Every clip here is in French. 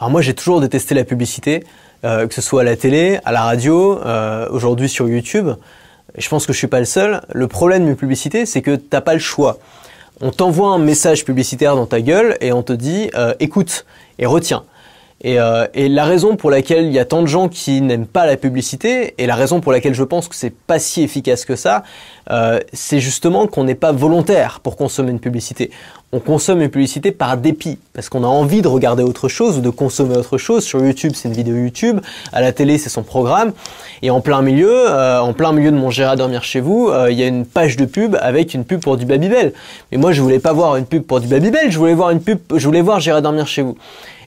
Alors moi j'ai toujours détesté la publicité, euh, que ce soit à la télé, à la radio, euh, aujourd'hui sur YouTube. Je pense que je suis pas le seul. Le problème d'une publicité, c'est que t'as pas le choix. On t'envoie un message publicitaire dans ta gueule et on te dit euh, écoute et retiens. Et, euh, et, la raison pour laquelle il y a tant de gens qui n'aiment pas la publicité, et la raison pour laquelle je pense que c'est pas si efficace que ça, euh, c'est justement qu'on n'est pas volontaire pour consommer une publicité. On consomme une publicité par dépit, parce qu'on a envie de regarder autre chose ou de consommer autre chose. Sur YouTube, c'est une vidéo YouTube, à la télé, c'est son programme, et en plein milieu, euh, en plein milieu de mon Gérard dormir chez vous, euh, il y a une page de pub avec une pub pour du Babybel. Mais moi, je voulais pas voir une pub pour du Babybel, je voulais voir une pub, je voulais voir J'irai dormir chez vous.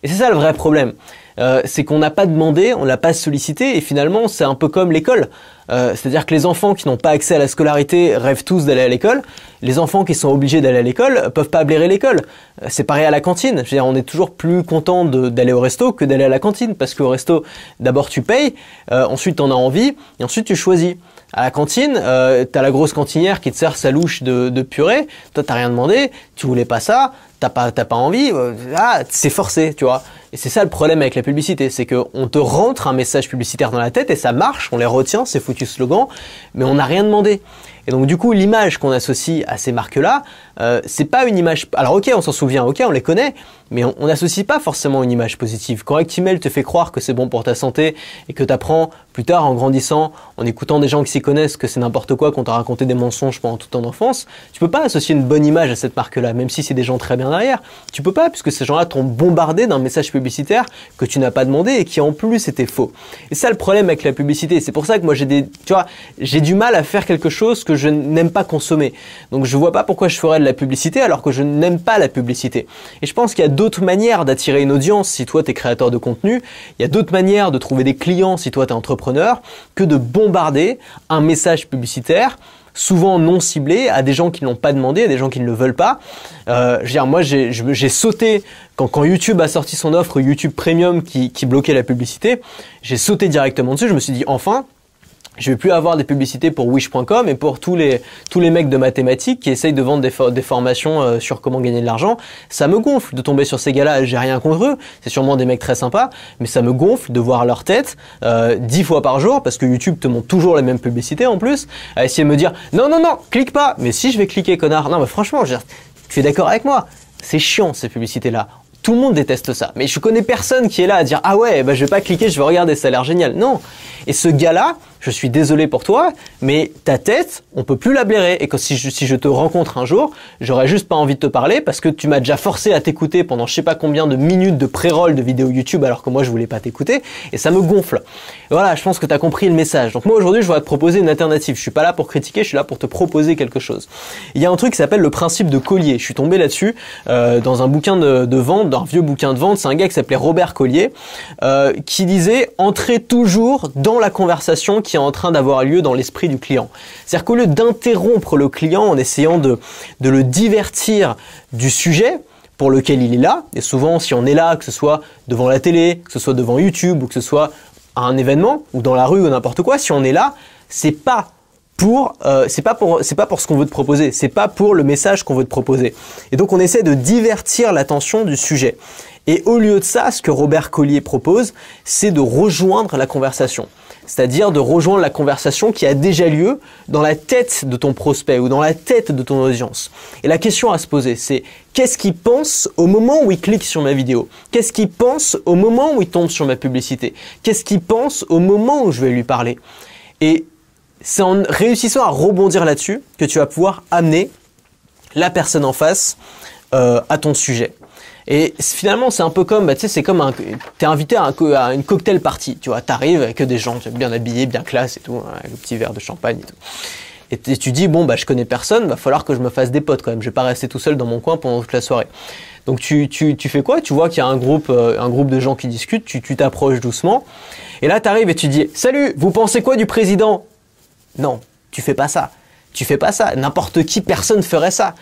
Et c'est ça le vrai problème. Euh, c'est qu'on n'a pas demandé, on l'a pas sollicité, et finalement c'est un peu comme l'école. Euh, C'est-à-dire que les enfants qui n'ont pas accès à la scolarité rêvent tous d'aller à l'école. Les enfants qui sont obligés d'aller à l'école peuvent pas blairer l'école. Euh, c'est pareil à la cantine. Je veux dire, on est toujours plus content d'aller au resto que d'aller à la cantine, parce qu'au resto, d'abord tu payes, ensuite en as envie, et ensuite tu choisis. À la cantine, euh, t'as la grosse cantinière qui te sert sa louche de, purée. Toi, t'as rien demandé, tu voulais pas ça, t'as pas, pas envie. Euh, ah, c'est forcé, tu vois. Et c'est ça le problème avec la publicité, c'est que on te rentre un message publicitaire dans la tête et ça marche, on les retient, c'est foutu slogan, mais on n'a rien demandé. Et donc du coup, l'image qu'on associe à ces marques-là, euh, c'est pas une image. Alors ok, on s'en souvient, ok, on les connaît, mais on n'associe pas forcément une image positive. Quand Actimel te fait croire que c'est bon pour ta santé et que tu apprends plus tard en grandissant, en écoutant des gens qui s'y connaissent, que c'est n'importe quoi, qu'on t'a raconté des mensonges pendant toute ton enfance, tu peux pas associer une bonne image à cette marque-là, même si c'est des gens très bien derrière. Tu peux pas, puisque ces gens-là t'ont bombardé d'un message publicitaire que tu n'as pas demandé et qui en plus était faux. Et ça le problème avec la publicité. C'est pour ça que moi j'ai des, tu vois, j'ai du mal à faire quelque chose que je n'aime pas consommer. Donc je vois pas pourquoi je ferais de la publicité alors que je n'aime pas la publicité. Et je pense qu'il y a d'autres manières d'attirer une audience si toi tu es créateur de contenu, il y a d'autres manières de trouver des clients si toi tu es entrepreneur que de bombarder un message publicitaire souvent non ciblé à des gens qui n'ont pas demandé, à des gens qui ne le veulent pas. Euh, je veux dire, moi j'ai sauté quand, YouTube a sorti son offre YouTube Premium qui bloquait la publicité, j'ai sauté directement dessus. Je me suis dit enfin, je vais plus avoir des publicités pour wish.com et pour tous les tous les mecs de mathématiques qui essayent de vendre des, formations euh, sur comment gagner de l'argent. Ça me gonfle de tomber sur ces gars-là. J'ai rien contre eux. C'est sûrement des mecs très sympas, mais ça me gonfle de voir leur tête euh, dix fois par jour parce que YouTube te montre toujours les mêmes publicités en plus. À essayer de me dire non non non, clique pas. Mais si je vais cliquer, connard. Non mais franchement, tu es d'accord avec moi? C'est chiant ces publicités-là. Tout le monde déteste ça. Mais je connais personne qui est là à dire ah ouais, bah je vais pas cliquer, je vais regarder, ça a l'air génial. Non. Et ce gars-là, je suis désolé pour toi, mais ta tête, on peut plus la blairer. Et que si je, si je te rencontre un jour, j'aurais juste pas envie de te parler parce que tu m'as déjà forcé à t'écouter pendant je sais pas combien de minutes de pré-roll de vidéos YouTube alors que moi je voulais pas t'écouter et ça me gonfle. Voilà, je pense que tu as compris le message. Donc moi aujourd'hui, je vais te proposer une alternative. Je suis pas là pour critiquer, je suis là pour te proposer quelque chose. Il y a un truc qui s'appelle le principe de Collier. Je suis tombé là-dessus euh, dans un bouquin de, de vente, d'un vieux bouquin de vente. C'est un gars qui s'appelait Robert Collier euh, qui disait entrez toujours dans la conversation est en train d'avoir lieu dans l'esprit du client. C'est-à-dire qu'au lieu d'interrompre le client en essayant de, le divertir du sujet, pour lequel il est là, et souvent si on est là, que ce soit devant la télé, que ce soit devant YouTube, ou que ce soit à un événement, ou dans la rue, ou n'importe quoi, si on est là, c'est pas pour euh, pas pour ce qu'on veut te proposer, c'est pas pour le message qu'on veut te proposer. Et donc on essaie de divertir l'attention du sujet. Et au lieu de ça, ce que Robert Collier propose, c'est de rejoindre la conversation. C'est-à-dire de rejoindre la conversation qui a déjà lieu dans la tête de ton prospect ou dans la tête de ton audience. Et la question à se poser, c'est qu'est-ce qu'il pense au moment où il clique sur ma vidéo? Qu'est-ce qu'il pense au moment où il tombe sur ma publicité? Qu'est-ce qu'il pense au moment où je vais lui parler? Et c'est en réussissant à rebondir là-dessus que tu vas pouvoir amener la personne en face euh, à ton sujet. Et finalement, c'est un peu comme, bah, tu sais, c'est comme un, t'es invité à, un, une cocktail party, tu vois, t'arrives avec des gens bien habillés, bien classe et tout, hein, avec le petit verre de champagne et tout. Et tu dis, bon, bah, je connais personne, va falloir que je me fasse des potes quand même, je vais pas rester tout seul dans mon coin pendant toute la soirée. Donc tu, fais quoi? Tu vois qu'il y a un groupe, euh, de gens qui discutent, tu, tu t'approches doucement, et là t'arrives et tu dis, salut, vous pensez quoi du président? Non, tu fais pas ça. Tu fais pas ça. N'importe qui, personne ferait ça.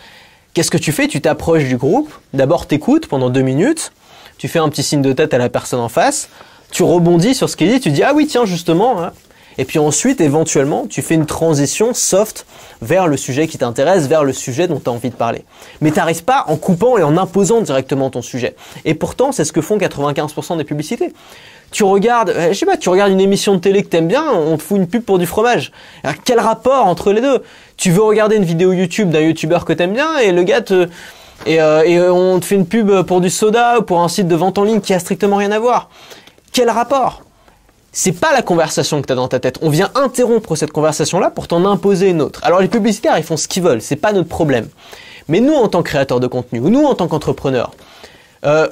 Qu'est-ce que tu fais? Tu t'approches du groupe, d'abord t'écoutes pendant deux minutes, tu fais un petit signe de tête à la personne en face, tu rebondis sur ce qu'il dit, tu dis ah oui tiens justement, hein. Et puis ensuite, éventuellement, tu fais une transition soft vers le sujet qui t'intéresse, vers le sujet dont tu as envie de parler. Mais tu n'arrives pas en coupant et en imposant directement ton sujet. Et pourtant, c'est ce que font 95% des publicités tu regardes, euh, je sais pas, tu regardes une émission de télé que t'aimes bien, on te fout une pub pour du fromage. Alors, quel rapport entre les deux? Tu veux regarder une vidéo YouTube d'un YouTuber que t'aimes bien et le gars te et, euh, et, on te fait une pub pour du soda ou pour un site de vente en ligne qui a strictement rien à voir. Quel rapport? C'est pas la conversation que tu as dans ta tête. On vient interrompre cette conversation-là pour t'en imposer une autre. Alors les publicitaires, ils font ce qu'ils veulent, c'est pas notre problème. Mais nous, en tant que créateurs de contenu, ou nous, en tant qu'entrepreneurs, euh,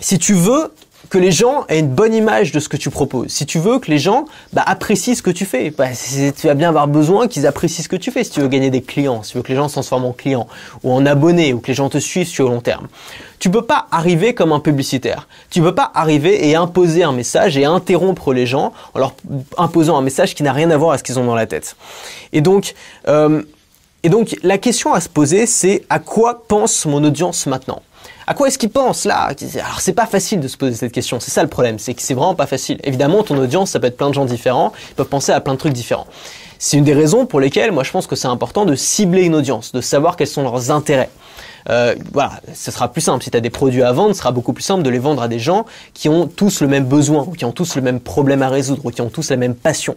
si tu veux que les gens aient une bonne image de ce que tu proposes, si tu veux que les gens bah, apprécient ce que tu fais, bah, tu vas bien avoir besoin qu'ils apprécient ce que tu fais si tu veux gagner des clients, si tu veux que les gens se transforment en clients ou en abonnés ou que les gens te suivent sur le long terme. Tu peux pas arriver comme un publicitaire. Tu peux pas arriver et imposer un message et interrompre les gens en leur imposant un message qui n'a rien à voir avec ce qu'ils ont dans la tête. Et donc, euh, et donc la question à se poser, c'est à quoi pense mon audience maintenant? À quoi est-ce qu'ils pensent là? Alors c'est pas facile de se poser cette question, c'est ça le problème, c'est que c'est vraiment pas facile. Évidemment, ton audience, ça peut être plein de gens différents, ils peuvent penser à plein de trucs différents. C'est une des raisons pour lesquelles moi je pense que c'est important de cibler une audience, de savoir quels sont leurs intérêts. Euh, voilà, ce sera plus simple. Si tu as des produits à vendre, ce sera beaucoup plus simple de les vendre à des gens qui ont tous le même besoin, ou qui ont tous le même problème à résoudre, ou qui ont tous la même passion.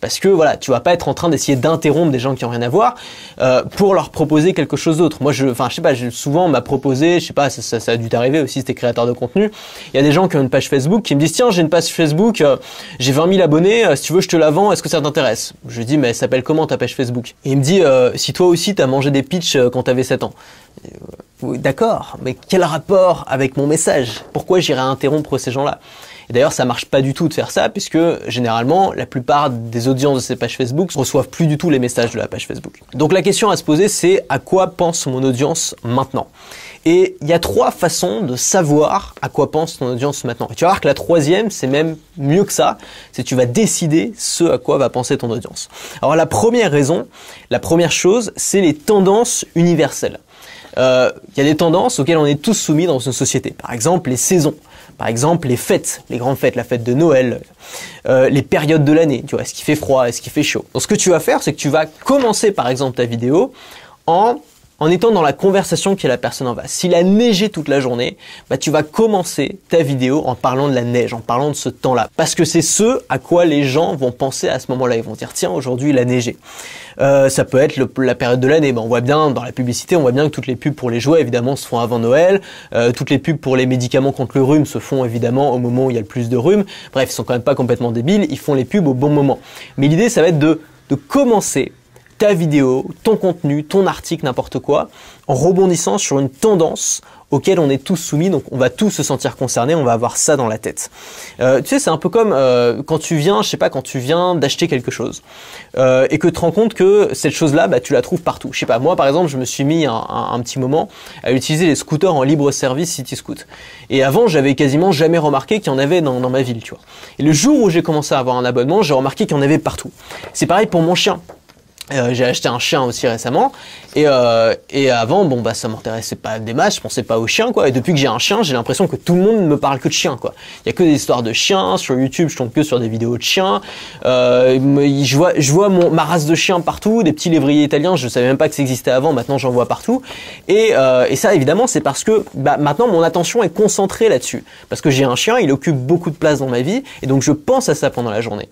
Parce que voilà, tu vas pas être en train d'essayer d'interrompre des gens qui ont rien à voir euh, pour leur proposer quelque chose d'autre. Moi, je, enfin, je sais pas, souvent on m'a proposé, je sais pas, ça, ça, a dû t'arriver aussi, si t'es créateur de contenu. Il y a des gens qui ont une page Facebook qui me disent tiens, j'ai une page Facebook, euh, j'ai 20 000 abonnés, si tu veux, je te la vends, est-ce que ça t'intéresse? Je lui dis mais elle s'appelle comment ta page Facebook? Et il me dit si toi aussi t'as mangé des pitchs quand t'avais 7 ans. D'accord, mais quel rapport avec mon message? Pourquoi j'irais interrompre ces gens-là? Et d'ailleurs, ça marche pas du tout de faire ça, puisque généralement, la plupart des audiences de ces pages Facebook reçoivent plus du tout les messages de la page Facebook. Donc la question à se poser, c'est à quoi pense mon audience maintenant? Et il y a trois façons de savoir à quoi pense ton audience maintenant. Et tu vas voir que la troisième, c'est même mieux que ça, c'est tu vas décider ce à quoi va penser ton audience. Alors la première raison, la première chose, c'est les tendances universelles. Euh, il y a des tendances auxquelles on est tous soumis dans une société. Par exemple, les saisons. Par exemple, les fêtes, les grandes fêtes, la fête de Noël, euh, les périodes de l'année, tu vois, est-ce qu'il fait froid, est-ce qu'il fait chaud? Donc ce que tu vas faire, c'est que tu vas commencer par exemple ta vidéo en en étant dans la conversation qui est la personne en face. S'il a neigé toute la journée, bah tu vas commencer ta vidéo en parlant de la neige, en parlant de ce temps-là, parce que c'est ce à quoi les gens vont penser à ce moment-là. Ils vont dire tiens aujourd'hui il a neigé. Euh, ça peut être la période de l'année. Bah, on voit bien dans la publicité, on voit bien que toutes les pubs pour les jouets évidemment se font avant Noël. Euh, toutes les pubs pour les médicaments contre le rhume se font évidemment au moment où il y a le plus de rhume. Bref, ils sont quand même pas complètement débiles. Ils font les pubs au bon moment. Mais l'idée, ça va être de de commencer ta vidéo, ton contenu, ton article, n'importe quoi, en rebondissant sur une tendance auquel on est tous soumis, donc on va tous se sentir concernés, on va avoir ça dans la tête. Euh, tu sais, c'est un peu comme euh, quand tu viens, je sais pas, quand tu viens d'acheter quelque chose euh, et que tu te rends compte que cette chose-là, bah, tu la trouves partout. Je sais pas, moi par exemple, je me suis mis un, un, petit moment à utiliser les scooters en libre service City Scoot. Et avant, j'avais quasiment jamais remarqué qu'il y en avait dans, dans ma ville, tu vois. Et le jour où j'ai commencé à avoir un abonnement, j'ai remarqué qu'il y en avait partout. C'est pareil pour mon chien. Euh, j'ai acheté un chien aussi récemment et, euh, et avant bon bah ça m'intéressait pas des masses, je pensais pas aux chiens quoi et depuis que j'ai un chien j'ai l'impression que tout le monde me parle que de chiens quoi. Il y a que des histoires de chiens sur YouTube, je tombe que sur des vidéos de chiens. Euh, je vois je vois ma race de chiens partout, des petits lévriers italiens, je savais même pas que ça existait avant, maintenant j'en vois partout et, euh, et ça évidemment c'est parce que bah, maintenant mon attention est concentrée là-dessus parce que j'ai un chien, il occupe beaucoup de place dans ma vie et donc je pense à ça pendant la journée.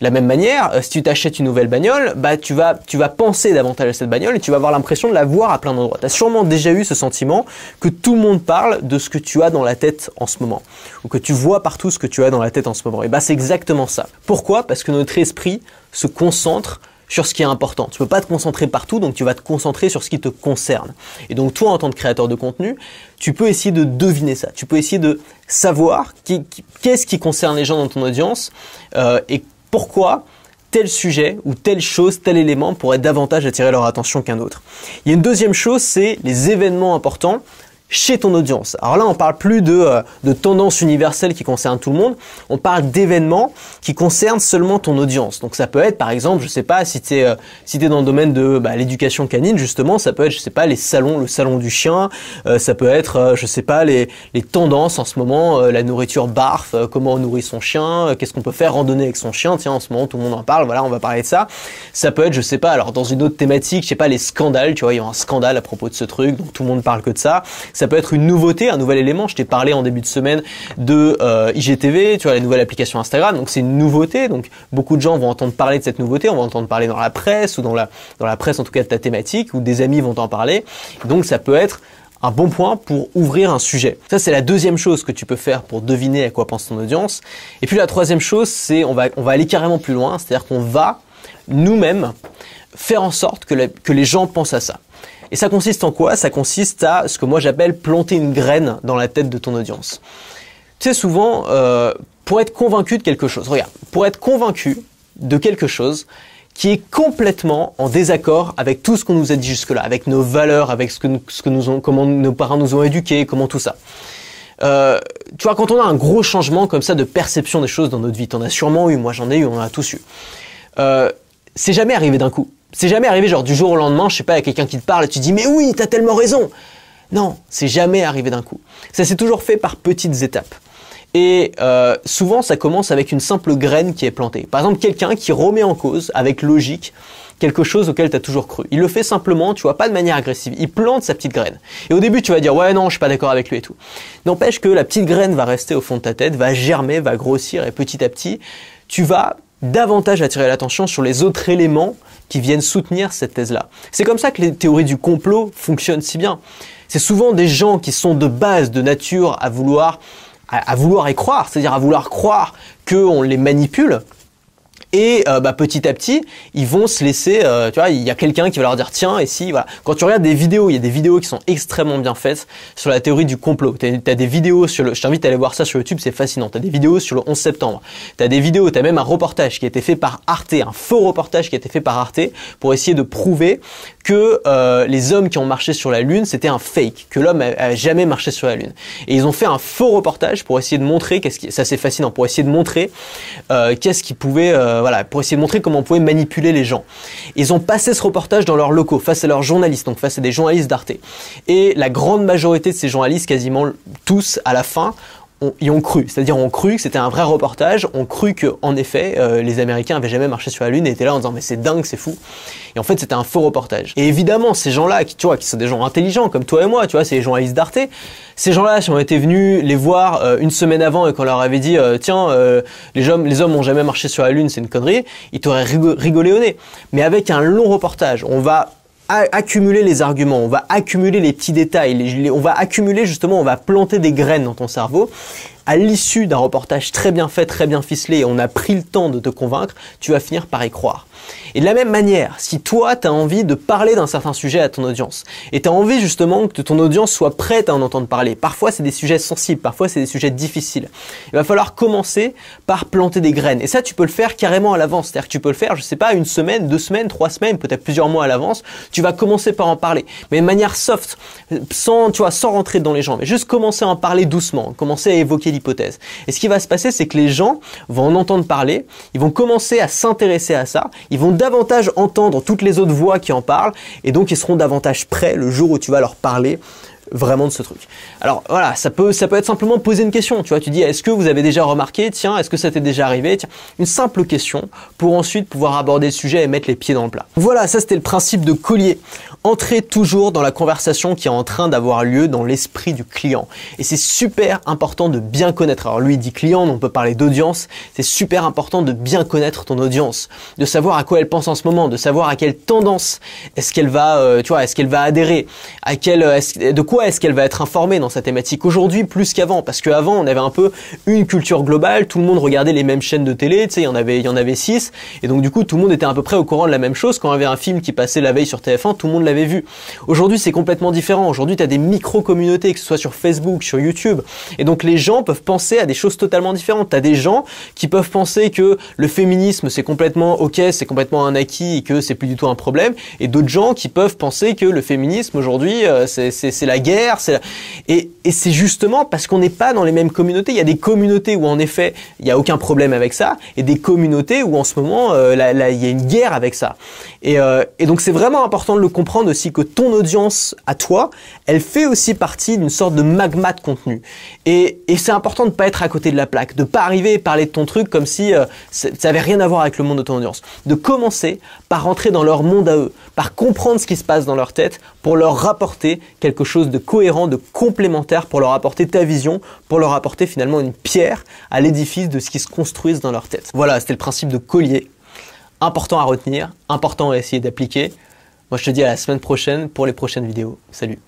De la même manière, euh, si tu t'achètes une nouvelle bagnole, bah tu vas tu vas penser davantage à cette bagnole et tu vas avoir l'impression de la voir à plein d'endroits. Tu as sûrement déjà eu ce sentiment que tout le monde parle de ce que tu as dans la tête en ce moment ou que tu vois partout ce que tu as dans la tête en ce moment. Et bah c'est exactement ça. Pourquoi? Parce que notre esprit se concentre sur ce qui est important. Tu peux pas te concentrer partout, donc tu vas te concentrer sur ce qui te concerne. Et donc toi, en tant que créateur de contenu, tu peux essayer de deviner ça. Tu peux essayer de savoir qu'est-ce qui concerne les gens dans ton audience euh, et pourquoi tel sujet ou telle chose, tel élément pourrait davantage attirer leur attention qu'un autre. Il y a une deuxième chose, c'est les événements importants chez ton audience. Alors là, on parle plus de, euh, de tendances universelles qui concernent tout le monde, on parle d'événements qui concernent seulement ton audience. Donc ça peut être, par exemple, je sais pas, si tu es, euh, si es dans le domaine de bah, l'éducation canine, justement, ça peut être, je sais pas, les salons, le salon du chien, euh, ça peut être, je sais pas, les, les tendances en ce moment, la nourriture barf, comment on nourrit son chien, qu'est-ce qu'on peut faire, randonner avec son chien, tiens, en ce moment, tout le monde en parle, voilà, on va parler de ça. Ça peut être, je sais pas, alors dans une autre thématique, je sais pas, les scandales, tu vois, il y a un scandale à propos de ce truc, donc tout le monde parle que de ça. Ça peut être une nouveauté, un nouvel élément. Je t'ai parlé en début de semaine de euh, IGTV, tu vois, la nouvelle application Instagram. Donc c'est une nouveauté. Donc beaucoup de gens vont entendre parler de cette nouveauté. On va entendre parler dans la presse ou dans la, dans la presse en tout cas de ta thématique ou des amis vont en parler. Donc ça peut être un bon point pour ouvrir un sujet. Ça, c'est la deuxième chose que tu peux faire pour deviner à quoi pense ton audience. Et puis la troisième chose, c'est on va, on va aller carrément plus loin, c'est-à-dire qu'on va nous-mêmes faire en sorte que, que les gens pensent à ça. Et ça consiste en quoi? Ça consiste à ce que moi j'appelle planter une graine dans la tête de ton audience. Tu sais, souvent, euh, pour être convaincu de quelque chose, regarde, pour être convaincu de quelque chose qui est complètement en désaccord avec tout ce qu'on nous a dit jusque-là, avec nos valeurs, avec ce que, ce que nous ont, comment nos parents nous ont éduqués, comment tout ça. Euh, tu vois, quand on a un gros changement comme ça de perception des choses dans notre vie, t'en as sûrement eu, moi j'en ai eu, on en a tous eu. Euh, c'est jamais arrivé d'un coup. C'est jamais arrivé genre du jour au lendemain, je sais pas, il y a quelqu'un qui te parle et tu dis mais oui, t'as tellement raison. Non, c'est jamais arrivé d'un coup. Ça s'est toujours fait par petites étapes. Et euh, souvent, ça commence avec une simple graine qui est plantée. Par exemple, quelqu'un qui remet en cause, avec logique, quelque chose auquel tu as toujours cru. Il le fait simplement, tu vois, pas de manière agressive. Il plante sa petite graine. Et au début, tu vas dire, ouais, non, je suis pas d'accord avec lui et tout. N'empêche que la petite graine va rester au fond de ta tête, va germer, va grossir, et petit à petit, tu vas davantage attirer l'attention sur les autres éléments qui viennent soutenir cette thèse-là. C'est comme ça que les théories du complot fonctionnent si bien. C'est souvent des gens qui sont de base, de nature, à vouloir, y croire, c'est-à-dire à vouloir croire qu'on les manipule, et euh, bah, petit à petit, ils vont se laisser, euh, tu vois, il y a quelqu'un qui va leur dire tiens, et si, voilà. Quand tu regardes des vidéos, il y a des vidéos qui sont extrêmement bien faites sur la théorie du complot. Tu as, des vidéos sur le, je t'invite à aller voir ça sur YouTube, c'est fascinant. Tu as des vidéos sur le 11 septembre. Tu as des vidéos, tu as même un reportage qui a été fait par Arte, un faux reportage qui a été fait par Arte pour essayer de prouver que euh, les hommes qui ont marché sur la Lune, c'était un fake, que l'homme a, jamais marché sur la Lune. Et ils ont fait un faux reportage pour essayer de montrer, qu'est-ce qui, ça c'est fascinant, pour essayer de montrer qu'est-ce qui pouvait euh, voilà, pour essayer de montrer comment on pouvait manipuler les gens. Ils ont passé ce reportage dans leurs locaux, face à leurs journalistes, donc face à des journalistes d'Arte. Et la grande majorité de ces journalistes, quasiment tous, à la fin, on, y ont cru. C'est-à-dire ont cru que c'était un vrai reportage, ont cru que en effet euh, les Américains avaient jamais marché sur la Lune et étaient là en disant mais c'est dingue, c'est fou. Et en fait c'était un faux reportage. Et évidemment ces gens-là, qui tu vois, qui sont des gens intelligents comme toi et moi, tu vois, c'est les journalistes d'Arte. Ces gens-là, si on était venus les voir euh, une semaine avant et qu'on leur avait dit euh, tiens les hommes les hommes ont jamais marché sur la Lune, c'est une connerie, ils t'auraient rigolé au nez. Mais avec un long reportage, on va accumuler les arguments, on va accumuler les petits détails, on va accumuler justement, on va planter des graines dans ton cerveau à l'issue d'un reportage très bien fait, très bien ficelé, et on a pris le temps de te convaincre, tu vas finir par y croire. Et de la même manière, si toi, tu as envie de parler d'un certain sujet à ton audience, et tu as envie justement que ton audience soit prête à en entendre parler, parfois c'est des sujets sensibles, parfois c'est des sujets difficiles, il va falloir commencer par planter des graines. Et ça, tu peux le faire carrément à l'avance. C'est-à-dire que tu peux le faire, je sais pas, une semaine, deux semaines, trois semaines, peut-être plusieurs mois à l'avance, tu vas commencer par en parler. Mais de manière soft, sans, tu vois, sans rentrer dans les gens, mais juste commencer à en parler doucement, commencer à évoquer Et ce qui va se passer, c'est que les gens vont en entendre parler, ils vont commencer à s'intéresser à ça, ils vont davantage entendre toutes les autres voix qui en parlent, et donc ils seront davantage prêts le jour où tu vas leur parler vraiment de ce truc. Alors voilà, ça peut, ça peut être simplement poser une question. Tu vois, tu dis, est-ce que vous avez déjà remarqué Tiens, est-ce que ça t'est déjà arrivé Tiens, une simple question pour ensuite pouvoir aborder le sujet et mettre les pieds dans le plat. Voilà, ça c'était le principe de collier. Entrez toujours dans la conversation qui est en train d'avoir lieu dans l'esprit du client. Et c'est super important de bien connaître. Alors lui il dit client, on peut parler d'audience. C'est super important de bien connaître ton audience, de savoir à quoi elle pense en ce moment, de savoir à quelle tendance est-ce qu'elle va, euh, tu vois, est-ce qu'elle va adhérer, à quelle, de quoi est-ce qu'elle va être informée dans sa thématique aujourd'hui plus qu'avant? Parce qu'avant, on avait un peu une culture globale, tout le monde regardait les mêmes chaînes de télé, tu sais, il y en avait, il six, et donc du coup, tout le monde était à peu près au courant de la même chose. Quand il y avait un film qui passait la veille sur TF1, tout le monde l'avait vu. Aujourd'hui, c'est complètement différent. Aujourd'hui, tu as des micro-communautés, que ce soit sur Facebook, sur YouTube, et donc les gens peuvent penser à des choses totalement différentes. Tu as des gens qui peuvent penser que le féminisme, c'est complètement ok, c'est complètement un acquis et que c'est plus du tout un problème, et d'autres gens qui peuvent penser que le féminisme aujourd'hui, euh, c'est la guerre Et, c'est justement parce qu'on n'est pas dans les mêmes communautés. Il y a des communautés où en effet il n'y a aucun problème avec ça, et des communautés où en ce moment euh, il y a une guerre avec ça. Et, euh, et donc c'est vraiment important de le comprendre aussi que ton audience à toi, elle fait aussi partie d'une sorte de magma de contenu. Et, c'est important de pas être à côté de la plaque, de pas arriver et parler de ton truc comme si euh, ça n'avait rien à voir avec le monde de ton audience. De commencer par rentrer dans leur monde à eux, par comprendre ce qui se passe dans leur tête pour leur rapporter quelque chose de cohérent, de complémentaire, pour leur apporter ta vision, pour leur apporter finalement une pierre à l'édifice de ce qui se construise dans leur tête. Voilà, c'était le principe de collier. Important à retenir, important à essayer d'appliquer. Moi je te dis à la semaine prochaine pour les prochaines vidéos. Salut